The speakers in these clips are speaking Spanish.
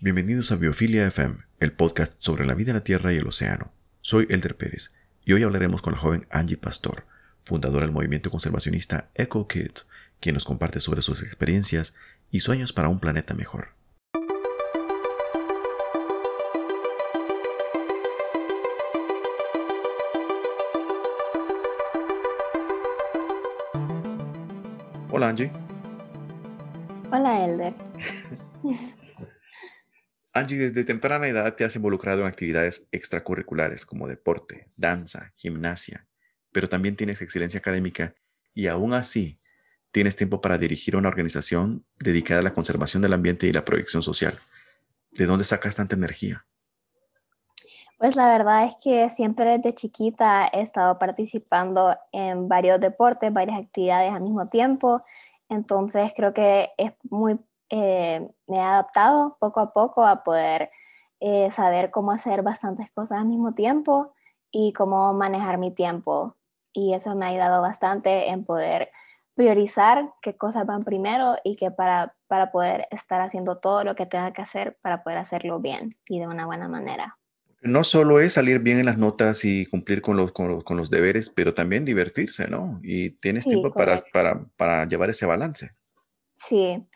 Bienvenidos a Biofilia FM, el podcast sobre la vida en la Tierra y el océano. Soy Elder Pérez y hoy hablaremos con la joven Angie Pastor, fundadora del movimiento conservacionista Eco Kids, quien nos comparte sobre sus experiencias y sueños para un planeta mejor. Hola Angie. Hola Elder. Angie, desde temprana edad te has involucrado en actividades extracurriculares como deporte, danza, gimnasia, pero también tienes excelencia académica y aún así tienes tiempo para dirigir una organización dedicada a la conservación del ambiente y la proyección social. ¿De dónde sacas tanta energía? Pues la verdad es que siempre desde chiquita he estado participando en varios deportes, varias actividades al mismo tiempo. Entonces creo que es muy, eh, me he adaptado poco a poco a poder eh, saber cómo hacer bastantes cosas al mismo tiempo y cómo manejar mi tiempo. Y eso me ha ayudado bastante en poder priorizar qué cosas van primero y que para, para poder estar haciendo todo lo que tenga que hacer para poder hacerlo bien y de una buena manera no solo es salir bien en las notas y cumplir con los, con los, deberes, pero también divertirse, ¿no? Y tienes tiempo para, para, llevar ese balance. Sí,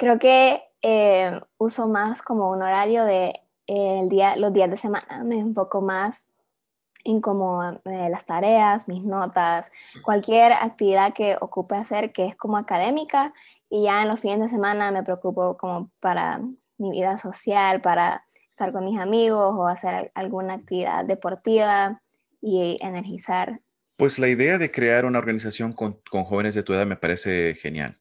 creo que eh, uso más como un horario de el día, los días de semana, me enfoco más en como eh, las tareas, mis notas, cualquier actividad que ocupe hacer que es como académica y ya en los fines de semana me preocupo como para mi vida social, para estar con mis amigos o hacer alguna actividad deportiva y energizar. Pues la idea de crear una organización con, con jóvenes de tu edad me parece genial.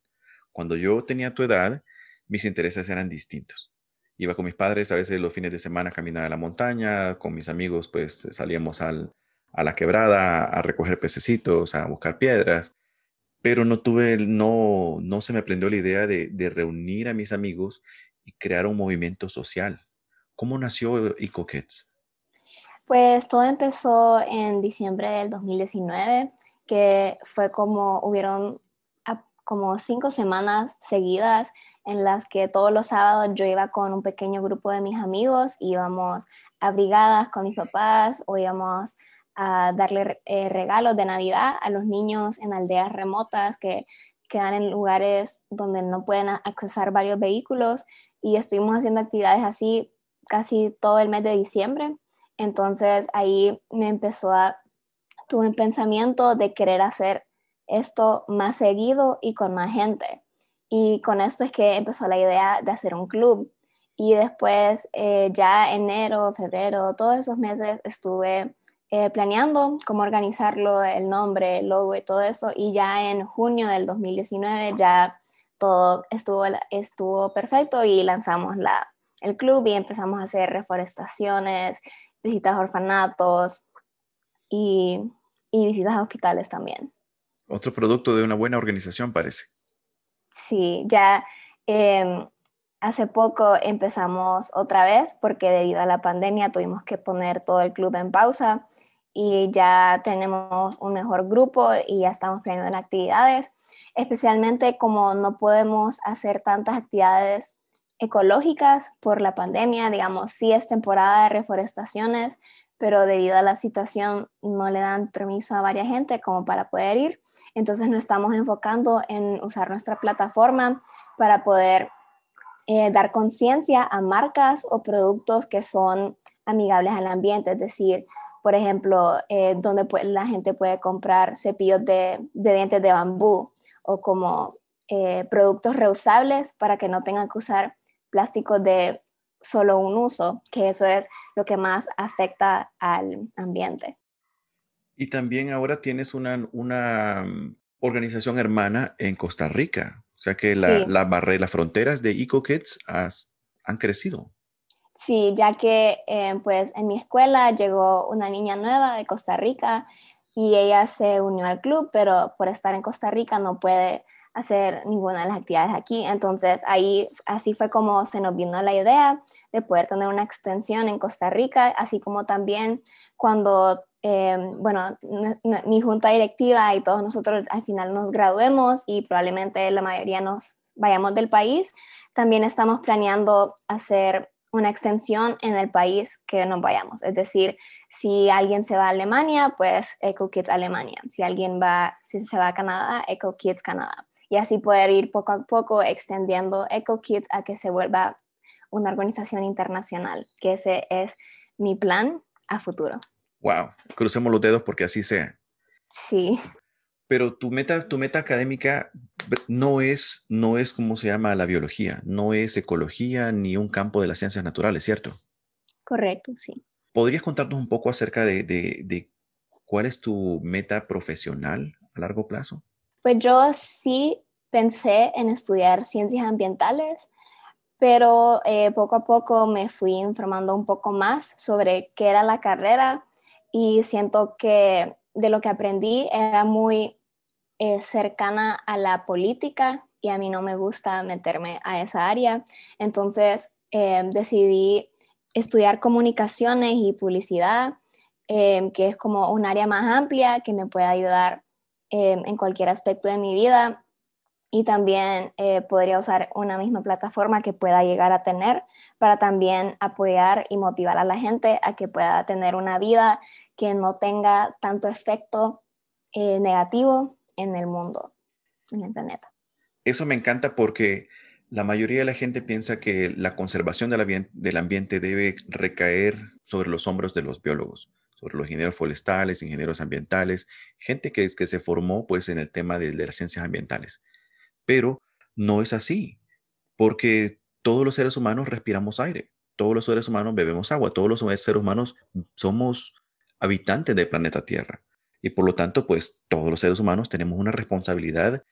Cuando yo tenía tu edad, mis intereses eran distintos. Iba con mis padres a veces los fines de semana a caminar a la montaña, con mis amigos pues salíamos al, a la quebrada a recoger pececitos, a buscar piedras, pero no tuve, no, no se me prendió la idea de, de reunir a mis amigos y crear un movimiento social. ¿Cómo nació EcoKids? Pues todo empezó en diciembre del 2019, que fue como hubieron como cinco semanas seguidas en las que todos los sábados yo iba con un pequeño grupo de mis amigos, íbamos a brigadas con mis papás o íbamos a darle eh, regalos de Navidad a los niños en aldeas remotas que quedan en lugares donde no pueden accesar varios vehículos y estuvimos haciendo actividades así casi todo el mes de diciembre. Entonces ahí me empezó a, tuve un pensamiento de querer hacer esto más seguido y con más gente. Y con esto es que empezó la idea de hacer un club. Y después, eh, ya enero, febrero, todos esos meses estuve eh, planeando cómo organizarlo, el nombre, el logo y todo eso. Y ya en junio del 2019 ya todo estuvo, estuvo perfecto y lanzamos la, el club y empezamos a hacer reforestaciones, visitas a orfanatos y, visitas a hospitales también. Otro producto de una buena organización parece. Sí, ya em, hace poco empezamos otra vez porque debido a la pandemia tuvimos que poner todo el club en pausa y ya tenemos un mejor grupo y ya estamos planeando actividades, especialmente como no podemos hacer tantas actividades ecológicas por la pandemia, digamos, sí es temporada de reforestaciones, pero debido a la situación no le dan permiso a varias gente como para poder ir. Entonces nos estamos enfocando en usar nuestra plataforma para poder eh, dar conciencia a marcas o productos que son amigables al ambiente, es decir, por ejemplo, eh, donde la gente puede comprar cepillos de, dientes de bambú o como eh, productos reusables para que no tengan que usar plásticos de solo un uso, que eso es lo que más afecta al ambiente. Y también ahora tienes una, una mm, organización hermana en Costa Rica, o sea que la, la las fronteras de EcoKids han crecido. Sí, ya que eh, pues en mi escuela llegó una niña nueva de Costa Rica y ella se unió al club, pero por estar en Costa Rica no puede hacer ninguna de las actividades aquí. Entonces ahí así fue como se nos vino la idea de poder tener una extensión en Costa Rica, así como también cuando, eh, bueno, mi junta directiva y todos nosotros al final nos graduemos y probablemente la mayoría nos vayamos del país, también estamos planeando hacer una extensión en el país que nos vayamos. Es decir, si alguien se va a Alemania, pues EcoKids Alemania. Si alguien va, si se va a Canadá, EcoKids Canadá. Y así poder ir poco a poco extendiendo EcoKids a que se vuelva una organización internacional, que ese es mi plan a futuro. Wow, crucemos los dedos porque así sea. Sí. Pero tu meta, tu meta académica no es, no es como se llama la biología, no es ecología ni un campo de las ciencias naturales, ¿cierto? Correcto, sí. ¿Podrías contarnos un poco acerca de, de cuál es tu meta profesional a largo plazo? Pues yo sí pensé en estudiar ciencias ambientales, pero eh, poco a poco me fui informando un poco más sobre qué era la carrera y siento que de lo que aprendí era muy eh, cercana a la política y a mí no me gusta meterme a esa área. Entonces eh, decidí estudiar comunicaciones y publicidad, que es como un área más amplia que me puede ayudar en cualquier aspecto de mi vida y también eh, podría usar una misma plataforma que pueda llegar a tener para también apoyar y motivar a la gente a que pueda tener una vida que no tenga tanto efecto eh, negativo en el mundo, en el planeta. Eso me encanta porque la mayoría de la gente piensa que la conservación del ambiente debe recaer sobre los hombros de los biólogos, sobre los ingenieros forestales, ingenieros ambientales, gente que, que se formó pues en el tema de las ciencias ambientales pero no es así, porque todos los seres humanos respiramos aire, todos los seres humanos bebemos agua, todos los seres humanos somos habitantes del planeta Tierra. Y por lo tanto, pues todos los seres humanos tenemos una responsabilidad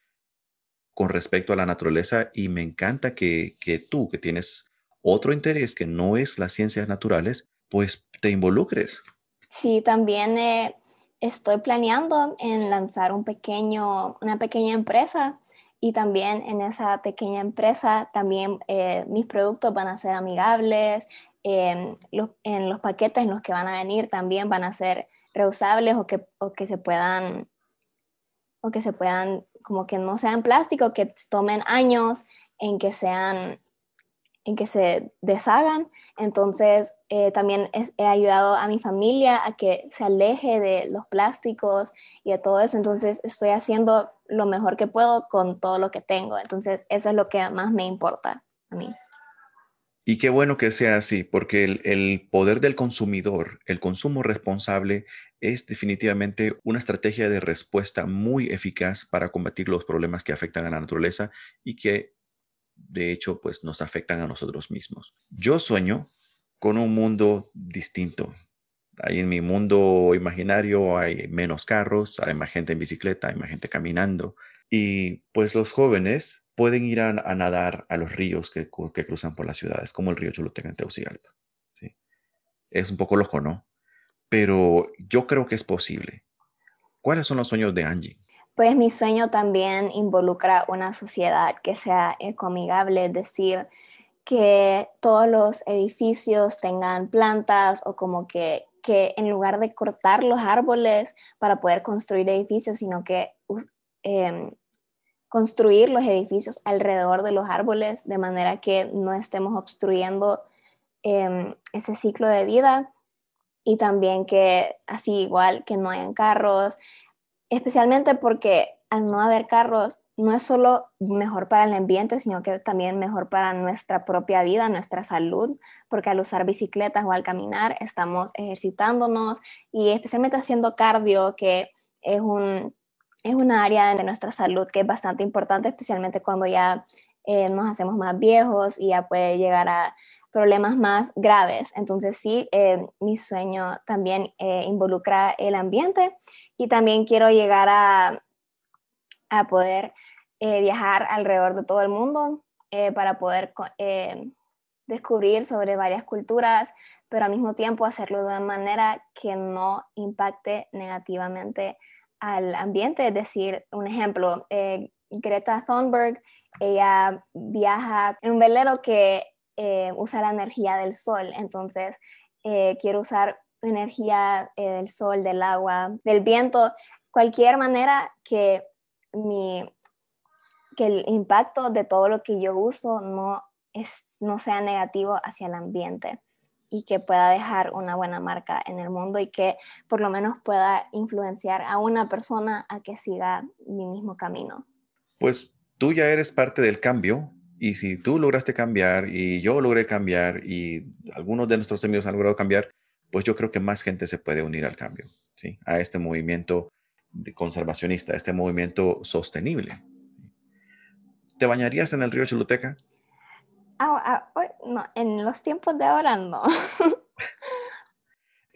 con respecto a la naturaleza y me encanta que, tú, que tienes otro interés que no es las ciencias naturales, pues te involucres. Sí, también eh, estoy planeando en lanzar un pequeño, una pequeña empresa y también en esa pequeña empresa también eh, mis productos van a ser amigables, en los paquetes en los que van a venir también van a ser reusables o que, o que se puedan o que se puedan como que no sean plástico, que tomen años en que sean en que se deshagan. Entonces, eh, también he ayudado a mi familia a que se aleje de los plásticos y de todo eso. Entonces, estoy haciendo lo mejor que puedo con todo lo que tengo. Entonces, eso es lo que más me importa a mí. Y qué bueno que sea así, porque el, el poder del consumidor, el consumo responsable, es definitivamente una estrategia de respuesta muy eficaz para combatir los problemas que afectan a la naturaleza y que de hecho, pues nos afectan a nosotros mismos. Yo sueño con un mundo distinto. Ahí en mi mundo imaginario hay menos carros, hay más gente en bicicleta, hay más gente caminando. Y pues los jóvenes pueden ir a, nadar a los ríos que, cruzan por las ciudades, como el río Choluteca en Tegucigalpa. ¿sí? Es un poco loco, ¿no? Pero yo creo que es posible. ¿Cuáles son los sueños de Angie? Pues mi sueño también involucra una sociedad que sea ecoamigable, es decir, que todos los edificios tengan plantas o como que, que en lugar de cortar los árboles para poder construir edificios, sino que em, construir los edificios alrededor de los árboles de manera que no estemos obstruyendo em, ese ciclo de vida. Y también que así igual que no hayan carros, especialmente porque al no haber carros, no es solo mejor para el ambiente, sino que también mejor para nuestra propia vida, nuestra salud, porque al usar bicicletas o al caminar estamos ejercitándonos y especialmente haciendo cardio, que es, un, es una área de nuestra salud que es bastante importante, especialmente cuando ya eh, nos hacemos más viejos y ya puede llegar a problemas más graves. Entonces sí, eh, mi sueño también eh, involucra el ambiente y también quiero llegar a, a poder eh, viajar alrededor de todo el mundo eh, para poder eh, descubrir sobre varias culturas, pero al mismo tiempo hacerlo de una manera que no impacte negativamente al ambiente. Es decir, un ejemplo, Greta Thunberg, ella viaja en un velero que usa la energía del sol, entonces quiero usar energía eh, del sol, del agua, del viento, cualquier manera que, mi, que el impacto de todo lo que yo uso no no sea negativo hacia el ambiente y que pueda dejar una buena marca en el mundo y que por lo menos pueda influenciar a una persona a que siga mi mismo camino. Pues tú ya eres parte del cambio y si tú lograste cambiar y yo logré cambiar y algunos de nuestros amigos han logrado cambiar, pues yo creo que más gente se puede unir al cambio, ¿sí? a este movimiento conservacionista, a este movimiento sostenible. ¿Te bañarías en el río Choluteca? Ah, ah, no, en los tiempos de ahora no.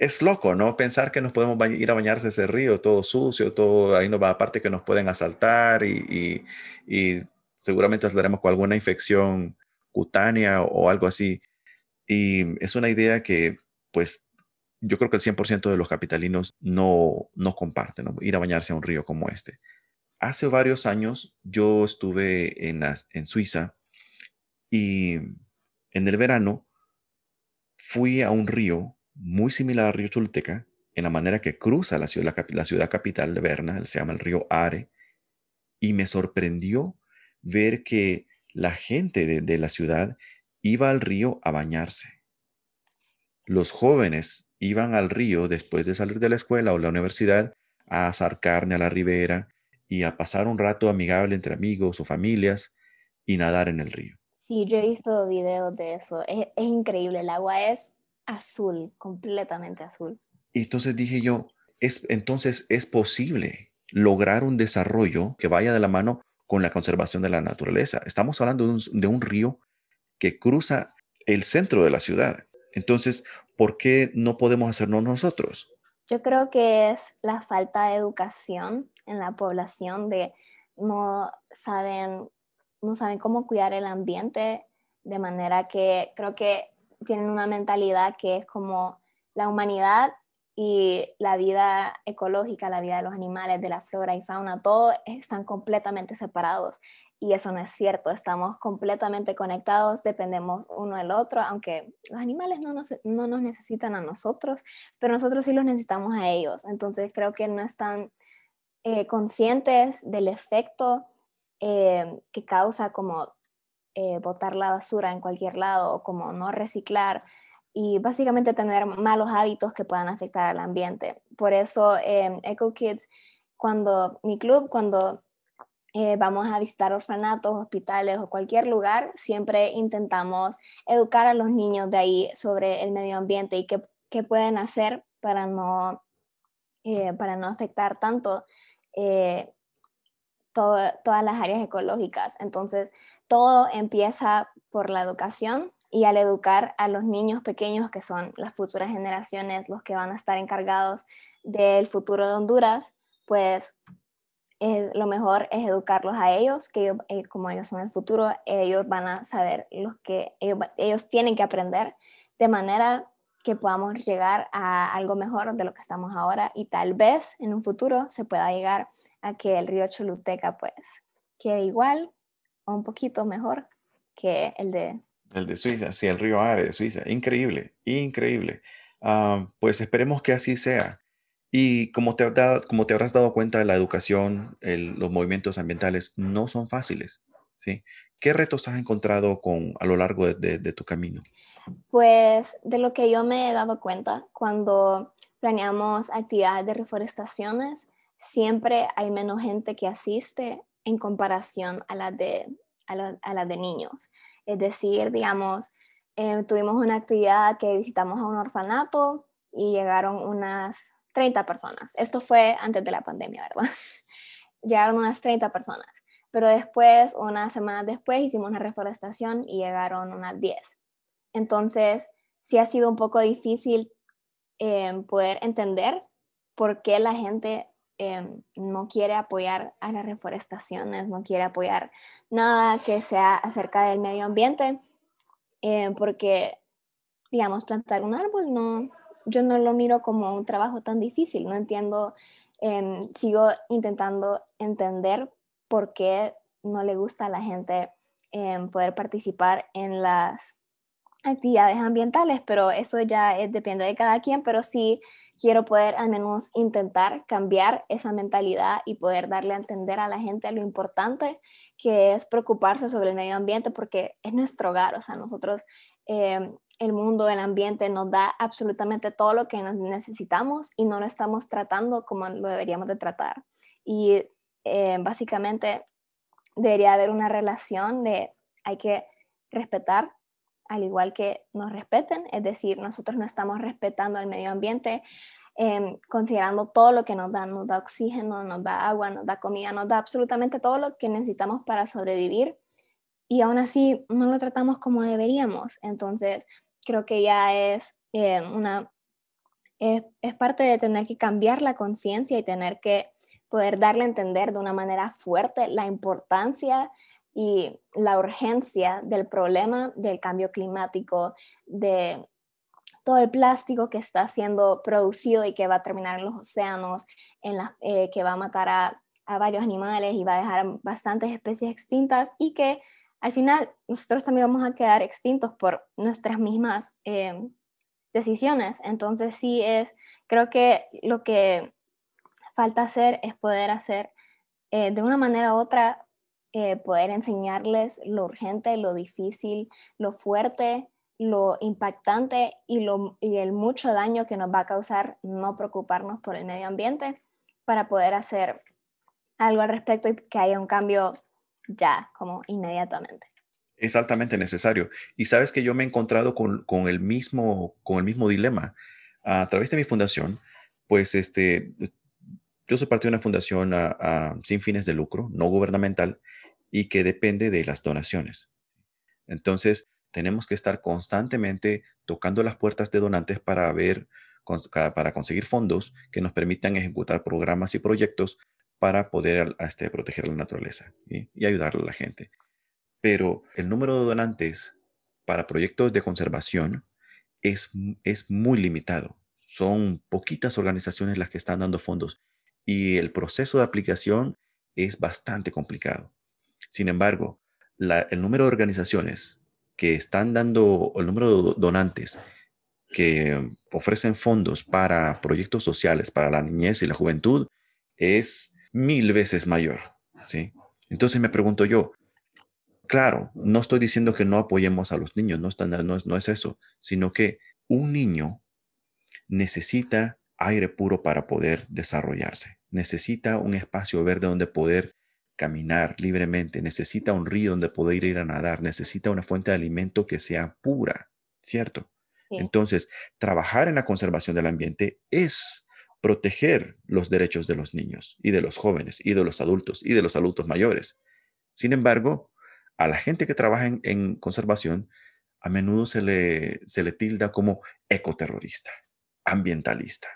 es loco, ¿no? Pensar que nos podemos ir a bañarse ese río todo sucio, todo ahí nos va, aparte que nos pueden asaltar y, y, seguramente saldremos con alguna infección cutánea o, algo así. Y es una idea que, pues, yo creo que el 100% de los capitalinos no, no comparten, ir a bañarse a un río como este. Hace varios años yo estuve en, en Suiza y en el verano fui a un río muy similar al río Choluteca, en la manera que cruza la ciudad, la, ciudad capital de Berna, se llama el río Are, y me sorprendió ver que la gente de, la ciudad iba al río a bañarse. Los jóvenes iban al río después de salir de la escuela o la universidad a asar carne a la ribera y a pasar un rato amigable entre amigos o familias y nadar en el río. Sí, yo he visto videos de eso. Es, increíble. El agua es azul, completamente azul. Y entonces dije yo, es, entonces es posible lograr un desarrollo que vaya de la mano con la conservación de la naturaleza. Estamos hablando de un, río que cruza el centro de la ciudad. Entonces, ¿por qué no podemos hacerlo nosotros? Yo creo que es la falta de educación en la población de no saben no saben cómo cuidar el ambiente, de manera que creo que tienen una mentalidad que es como la humanidad y la vida ecológica, la vida de los animales, de la flora y fauna, todo están completamente separados. Y eso no es cierto, estamos completamente conectados, dependemos uno del otro, aunque los animales no nos, no nos necesitan a nosotros, pero nosotros sí los necesitamos a ellos. Entonces creo que no están eh, conscientes del efecto eh, que causa como eh, botar la basura en cualquier lado o como no reciclar y básicamente tener malos hábitos que puedan afectar al ambiente. Por eso eh, Eco Kids, cuando mi club, cuando vamos a visitar orfanatos, hospitales o cualquier lugar, siempre intentamos educar a los niños de ahí sobre el medio ambiente y qué, qué pueden hacer para no, para no afectar tanto todas las áreas ecológicas. Entonces, todo empieza por la educación y al educar a los niños pequeños, que son las futuras generaciones, los que van a estar encargados del futuro de Honduras, pues eh, lo mejor es educarlos a ellos, que eh, como ellos son el futuro, ellos van a saber los que ellos tienen que aprender de manera que podamos llegar a algo mejor de lo que estamos ahora y tal vez en un futuro se pueda llegar a que el río Choluteca pues quede igual o un poquito mejor que el de... El de Suiza, sí, el río Are de Suiza. Increíble, increíble. Ah, pues esperemos que así sea. Y como te, como te habrás dado cuenta, la educación, los movimientos ambientales no son fáciles. ¿sí? ¿Qué retos has encontrado con, a lo largo de tu camino? Pues de lo que yo me he dado cuenta, cuando planeamos actividades de reforestaciones, siempre hay menos gente que asiste en comparación a las de, a de niños. Es decir, digamos, eh, tuvimos una actividad que visitamos a un orfanato y llegaron unas 30 personas. Esto fue antes de la pandemia, ¿verdad? llegaron unas 30 personas. Pero después, unas semanas después, hicimos una reforestación y llegaron unas 10. Entonces, sí ha sido un poco difícil em, poder entender por qué la gente em, no quiere apoyar a las reforestaciones, no quiere apoyar nada que sea acerca del medio ambiente, em, porque, digamos, plantar un árbol, no, yo no lo miro como un trabajo tan difícil, no entiendo, sigo intentando entender por qué no le gusta a la gente poder participar en las actividades ambientales, pero eso ya depende de cada quien, pero sí quiero poder al menos intentar cambiar esa mentalidad y poder darle a entender a la gente lo importante que es preocuparse sobre el medio ambiente porque es nuestro hogar, o sea, nosotros, eh, el mundo, el ambiente nos da absolutamente todo lo que necesitamos y no lo estamos tratando como lo deberíamos de tratar. Y eh, básicamente debería haber una relación de hay que respetar al igual que nos respeten, es decir, nosotros no estamos respetando el medio ambiente, em, considerando todo lo que nos da, nos da oxígeno, nos da agua, nos da comida, nos da absolutamente todo lo que necesitamos para sobrevivir y aún así no lo tratamos como deberíamos. Entonces, creo que ya es em, una, es, es parte de tener que cambiar la conciencia y tener que poder darle a entender de una manera fuerte la importancia y la urgencia del problema del cambio climático, de todo el plástico que está siendo producido y que va a terminar en los océanos, en eh, que va a matar a, varios animales y va a dejar bastantes especies extintas y que al final nosotros también vamos a quedar extintos por nuestras mismas eh, decisiones. Entonces sí es, creo que lo que falta hacer es poder hacer eh, de una manera u otra eh, poder enseñarles lo urgente, lo difícil, lo fuerte, lo impactante y, lo, y el mucho daño que nos va a causar no preocuparnos por el medio ambiente para poder hacer algo al respecto y que haya un cambio ya, como inmediatamente. Es altamente necesario. Y sabes que yo me he encontrado con, con, el, mismo, con el mismo dilema. A través de mi fundación, pues este, yo soy parte de una fundación sin fines de lucro, no gubernamental, y que depende de las donaciones. Entonces, tenemos que estar constantemente tocando las puertas de donantes para ver, para conseguir fondos que nos permitan ejecutar programas y proyectos para poder este, proteger la naturaleza y ayudarle a la gente. Pero el número de donantes para proyectos de conservación es, es muy limitado. Son poquitas organizaciones las que están dando fondos y el proceso de aplicación es bastante complicado. Sin embargo, el número de organizaciones que están dando, el número de donantes que ofrecen fondos para proyectos sociales para la niñez y la juventud es mil veces mayor. ¿sí? Entonces me pregunto yo, claro, no estoy diciendo que no apoyemos a los niños, no, no, es, no es eso, sino que un niño necesita aire puro para poder desarrollarse, necesita un espacio verde donde poder caminar libremente, necesita un río donde poder ir a nadar, necesita una fuente de alimento que sea pura, ¿cierto? Entonces, trabajar en la conservación del ambiente es proteger los derechos de los niños y de los jóvenes y de los adultos y de los adultos mayores. Sin embargo, a la gente que trabaja en, conservación, a menudo se le, se le tilda como ecoterrorista, ambientalista.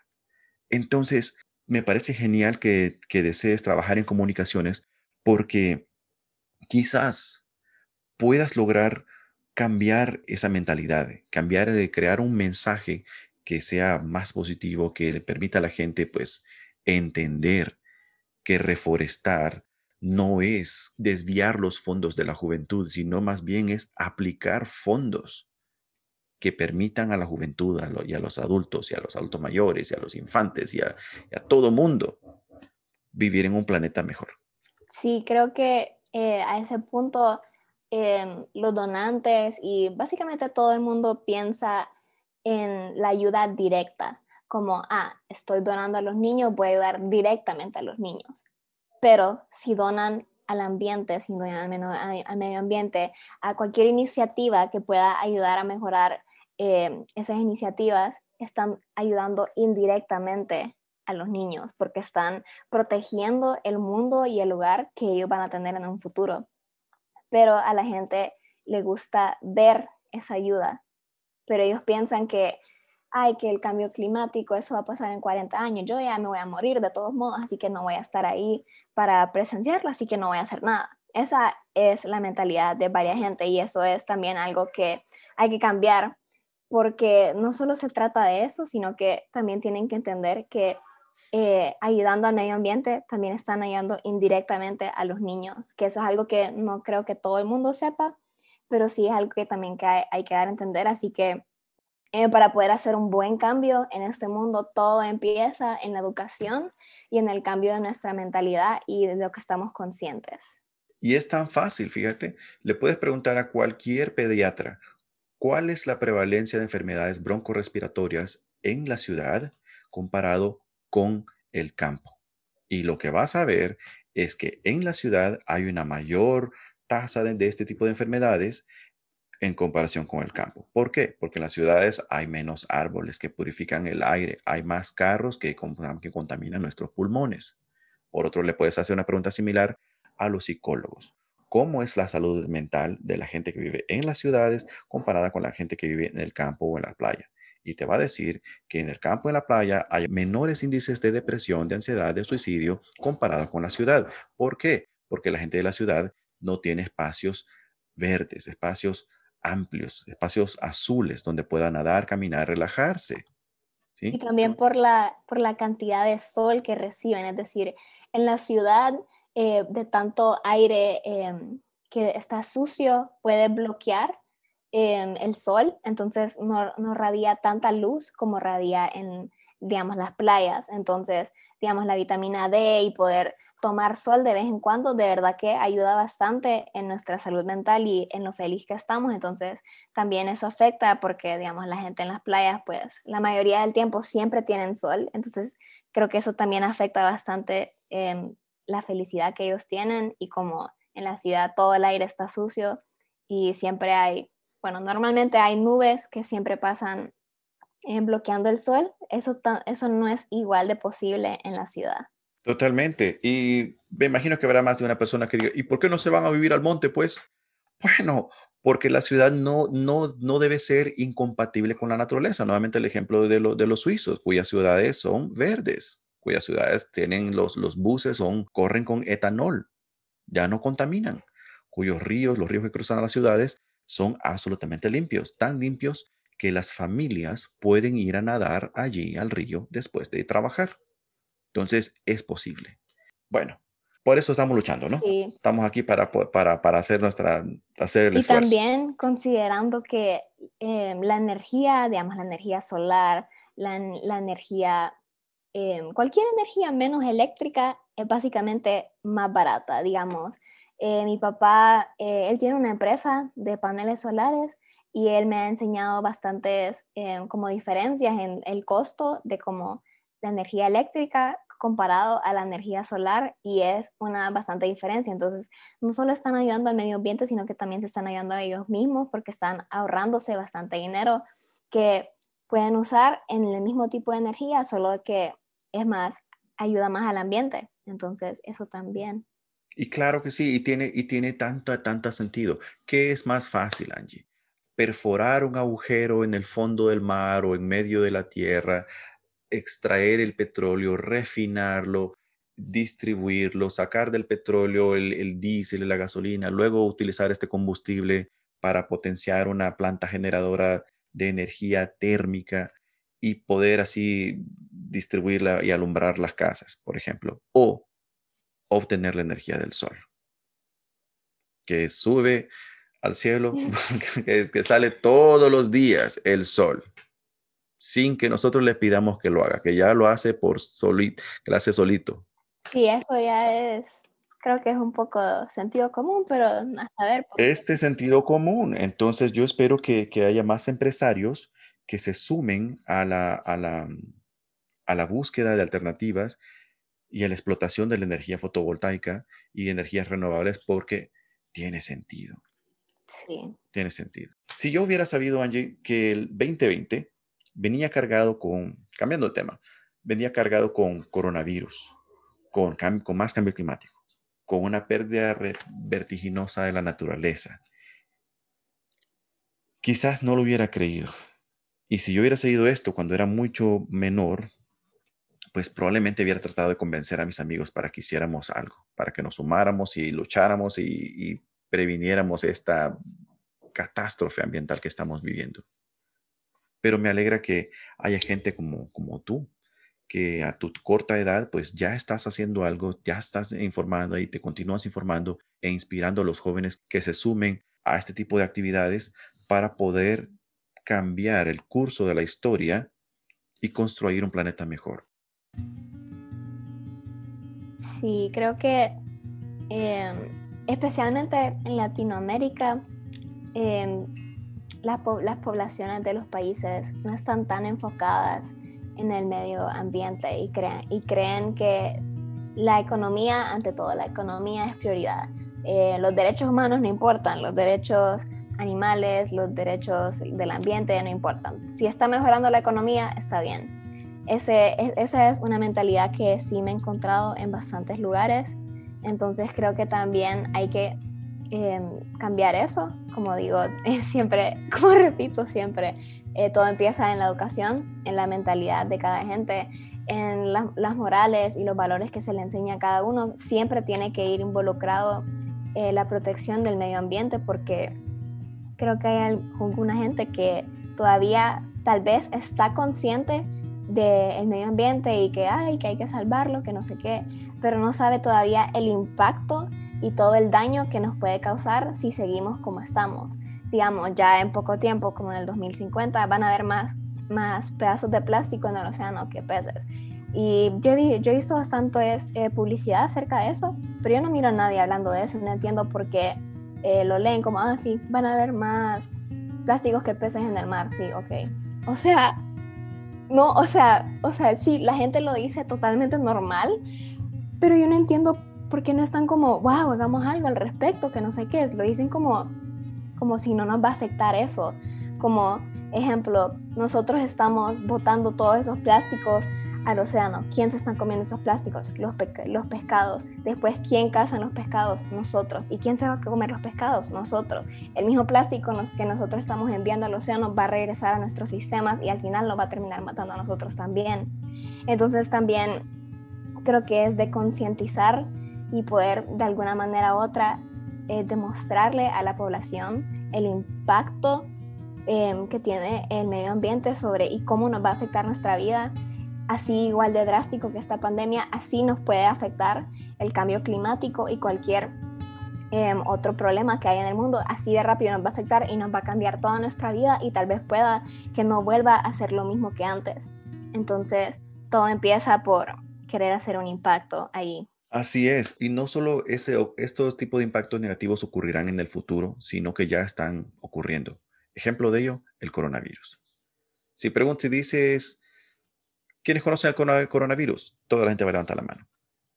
Entonces, me parece genial que, que desees trabajar en comunicaciones porque quizás puedas lograr cambiar esa mentalidad, cambiar de crear un mensaje que sea más positivo, que le permita a la gente pues entender que reforestar no es desviar los fondos de la juventud, sino más bien es aplicar fondos que permitan a la juventud y a los adultos y a los adultos mayores y a los infantes y a, y a todo mundo vivir en un planeta mejor. Sí, creo que eh, a ese punto em, los donantes y básicamente todo el mundo piensa en la ayuda directa, como, ah, estoy donando a los niños, voy a ayudar directamente a los niños. Pero si donan al ambiente, si donan al, al medio ambiente, a cualquier iniciativa que pueda ayudar a mejorar em, esas iniciativas, están ayudando indirectamente a los niños porque están protegiendo el mundo y el lugar que ellos van a tener en un futuro. Pero a la gente le gusta ver esa ayuda, pero ellos piensan que, ay, que el cambio climático, eso va a pasar en 40 años, yo ya me voy a morir de todos modos, así que no voy a estar ahí para presenciarlo, así que no voy a hacer nada. Esa es la mentalidad de varias gente y eso es también algo que hay que cambiar porque no solo se trata de eso, sino que también tienen que entender que eh, ayudando al medio ambiente, también están ayudando indirectamente a los niños, que eso es algo que no creo que todo el mundo sepa, pero sí es algo que también que hay, que dar a entender, así que eh, para poder hacer un buen cambio en este mundo, todo empieza en la educación y en el cambio de nuestra mentalidad y de lo que estamos conscientes. Y es tan fácil, fíjate, le puedes preguntar a cualquier pediatra cuál es la prevalencia de enfermedades broncorespiratorias en la ciudad comparado con el campo. Y lo que vas a ver es que en la ciudad hay una mayor tasa de, este tipo de enfermedades en comparación con el campo. ¿Por qué? Porque en las ciudades hay menos árboles que purifican el aire, hay más carros que, que contaminan nuestros pulmones. Por otro, le puedes hacer una pregunta similar a los psicólogos. ¿Cómo es la salud mental de la gente que vive en las ciudades comparada con la gente que vive en el campo o en la playa? Y te va a decir que en el campo y en la playa hay menores índices de depresión, de ansiedad, de suicidio comparada con la ciudad. ¿Por qué? Porque la gente de la ciudad no tiene espacios verdes, espacios amplios, espacios azules donde pueda nadar, caminar, relajarse. Y también por la, por la cantidad de sol que reciben, es decir, en la ciudad eh, de tanto aire em, que está sucio puede bloquear em, el sol, entonces no, no radia tanta luz como radia en, digamos, las playas. Entonces, digamos, la vitamina D y poder tomar sol de vez en cuando, de verdad que ayuda bastante en nuestra salud mental y en lo feliz que estamos. Entonces, también eso afecta porque, digamos, la gente en las playas, pues la mayoría del tiempo siempre tienen sol. Entonces, creo que eso también afecta bastante em, la felicidad que ellos tienen y como en la ciudad todo el aire está sucio y siempre hay, bueno, normalmente hay nubes que siempre pasan eh, bloqueando el sol. Eso, eso no es igual de posible en la ciudad. Totalmente. Y me imagino que habrá más de una persona que diga, ¿y por qué no se van a vivir al monte? Pues, bueno, porque la ciudad no, no, no debe ser incompatible con la naturaleza. Nuevamente el ejemplo de, de los suizos, cuyas ciudades son verdes, cuyas ciudades tienen los, los buses, son, corren con etanol, ya no contaminan, cuyos ríos, los ríos que cruzan a las ciudades, son absolutamente limpios, tan limpios que las familias pueden ir a nadar allí al río después de trabajar. Entonces, es posible. Bueno, por eso estamos luchando, ¿no? Sí. Estamos aquí para, para, para hacer nuestra, hacer el y también considerando que em, la energía, digamos, la energía solar, la, la energía, em, cualquier energía menos eléctrica es básicamente más barata, digamos. Eh, mi papá, eh, él tiene una empresa de paneles solares y él me ha enseñado bastantes em, como diferencias en el costo de cómo la energía eléctrica comparado a la energía solar y es una bastante diferencia. Entonces, no solo están ayudando al medio ambiente, sino que también se están ayudando a ellos mismos porque están ahorrándose bastante dinero que pueden usar en el mismo tipo de energía, solo que es más, ayuda más al ambiente. Entonces, eso también. Y claro que sí, y tiene, y tiene tanto, tanto sentido. ¿Qué es más fácil, Angie? Perforar un agujero en el fondo del mar o en medio de la tierra, extraer el petróleo, refinarlo, distribuirlo, sacar del petróleo el, el diésel la gasolina, luego utilizar este combustible para potenciar una planta generadora de energía térmica y poder así distribuirla y alumbrar las casas, por ejemplo, o obtener la energía del sol, que sube al cielo, que, que sale todos los días el sol sin que nosotros le pidamos que lo haga, que ya lo hace por solito, que lo hace solito. Sí, eso ya es, creo que es un poco sentido común, pero a saber. Este sentido común, entonces yo espero que, que, haya más empresarios que se sumen a la, a, la, a la búsqueda de alternativas y a la explotación de la energía fotovoltaica y energías renovables porque tiene sentido. Sí. Tiene sentido. Si yo hubiera sabido, Angie, que el 2020 venía cargado con, cambiando de tema, venía cargado con coronavirus, con, con más cambio climático, con una pérdida vertiginosa de la naturaleza. Quizás no lo hubiera creído. Y si yo hubiera seguido esto cuando era mucho menor, pues probablemente hubiera tratado de convencer a mis amigos para que hiciéramos algo, para que nos sumáramos y lucháramos y, y previniéramos esta catástrofe ambiental que estamos viviendo pero me alegra que haya gente como, como tú, que a tu corta edad, pues ya estás haciendo algo, ya estás informando y te continúas informando e inspirando a los jóvenes que se sumen a este tipo de actividades para poder cambiar el curso de la historia y construir un planeta mejor. Sí, creo que em, especialmente en Latinoamérica, em, las, poblaciones de los países no están tan enfocadas en el medio ambiente y, y creen que la economía, ante todo, la economía es prioridad. Eh, los derechos humanos no importan, los derechos animales, los derechos del ambiente no importan. Si está mejorando la economía, está bien. Ese, esa es una mentalidad que sí me he encontrado en bastantes lugares. Entonces creo que también hay que em, cambiar eso. Como digo, siempre, como repito siempre, eh, todo empieza en la educación, en la mentalidad de cada gente, en las morales y los valores que se le enseña a cada uno. Siempre tiene que ir involucrado eh, la protección del medio ambiente porque creo que hay alguna gente que todavía tal vez está consciente del medio ambiente y que, hay que hay que salvarlo, que no sé qué, pero no sabe todavía el impacto y todo el daño que nos puede causar si seguimos como estamos. Digamos, ya en poco tiempo, como en el 2050, van a haber más, más pedazos de plástico en el océano que peces. Y yo, yo he visto bastante eh, publicidad acerca de eso, pero yo no miro a nadie hablando de eso, no entiendo por qué eh, lo leen como, ah, sí, van a haber más plásticos que peces en el mar, sí, ok. O sea, no, o sea, o sea, sí, la gente lo dice totalmente normal, pero yo no entiendo por qué no están como, wow, hagamos algo al respecto, que no sé qué es, lo dicen como, como si no nos va a afectar eso, como ejemplo, nosotros estamos botando todos esos plásticos al océano. ¿Quién se están comiendo esos plásticos? Los, los pescados. Después, ¿quién cazan los pescados? Nosotros. ¿Y quién se va a comer los pescados? Nosotros. El mismo plástico que nosotros estamos enviando al océano va a regresar a nuestros sistemas y al final lo va a terminar matando a nosotros también. Entonces también creo que es de concientizar y poder de alguna manera u otra eh, demostrarle a la población el impacto em, que tiene el medio ambiente sobre y cómo nos va a afectar nuestra vida así igual de drástico que esta pandemia, así nos puede afectar el cambio climático y cualquier em, otro problema que hay en el mundo, así de rápido nos va a afectar y nos va a cambiar toda nuestra vida y tal vez pueda que no vuelva a ser lo mismo que antes. Entonces, todo empieza por querer hacer un impacto ahí. Así es, y no solo ese, estos tipos de impactos negativos ocurrirán en el futuro, sino que ya están ocurriendo. Ejemplo de ello, el coronavirus. Si preguntas, si dices, ¿Quiénes conocen el coronavirus? Toda la gente va a levantar la mano.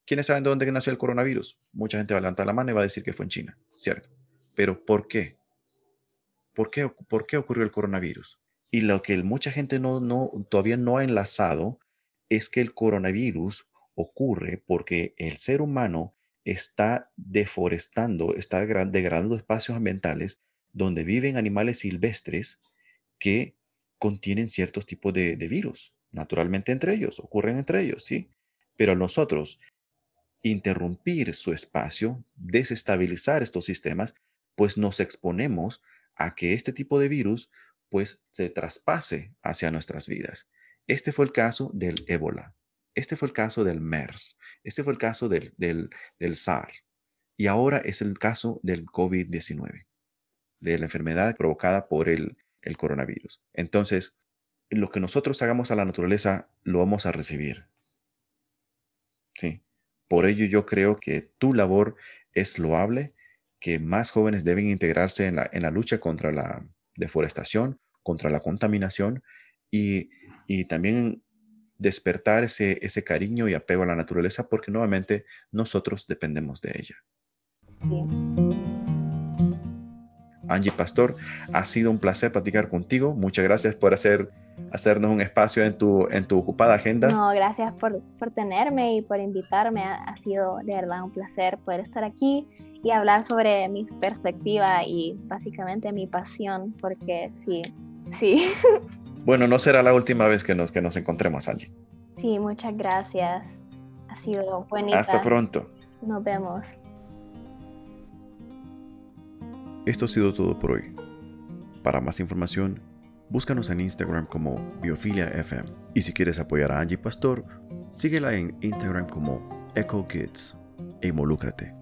¿Quiénes saben de dónde nació el coronavirus? Mucha gente va a levantar la mano y va a decir que fue en China, ¿cierto? Pero ¿por qué? ¿Por qué, por qué ocurrió el coronavirus? Y lo que mucha gente no, no, todavía no ha enlazado es que el coronavirus ocurre porque el ser humano está deforestando, está degradando espacios ambientales donde viven animales silvestres que contienen ciertos tipos de virus naturalmente entre ellos, ocurren entre ellos, ¿sí? Pero nosotros interrumpir su espacio, desestabilizar estos sistemas, pues nos exponemos a que este tipo de virus pues se traspase hacia nuestras vidas. Este fue el caso del ébola, este fue el caso del MERS, este fue el caso del, del, del SAR y ahora es el caso del COVID-19, de la enfermedad provocada por el, el coronavirus. Entonces, lo que nosotros hagamos a la naturaleza lo vamos a recibir. Sí. Por ello yo creo que tu labor es loable, que más jóvenes deben integrarse en la, en la lucha contra la deforestación, contra la contaminación y, y también despertar ese, ese cariño y apego a la naturaleza porque nuevamente nosotros dependemos de ella. Angie Pastor, ha sido un placer platicar contigo. Muchas gracias por hacer hacernos un espacio en tu, en tu ocupada agenda. No, gracias por, por tenerme y por invitarme. Ha, ha, sido de verdad un placer poder estar aquí y hablar sobre mi perspectiva y básicamente mi pasión, porque sí, sí. Bueno, no será la última vez que nos, que nos encontremos, Angie. Sí, muchas gracias. Ha sido bonita. Hasta pronto. Nos vemos. Esto ha sido todo por hoy. Para más información, Búscanos en Instagram como BiofiliaFM. Y si quieres apoyar a Angie Pastor, síguela en Instagram como Echo Kids e involúcrate.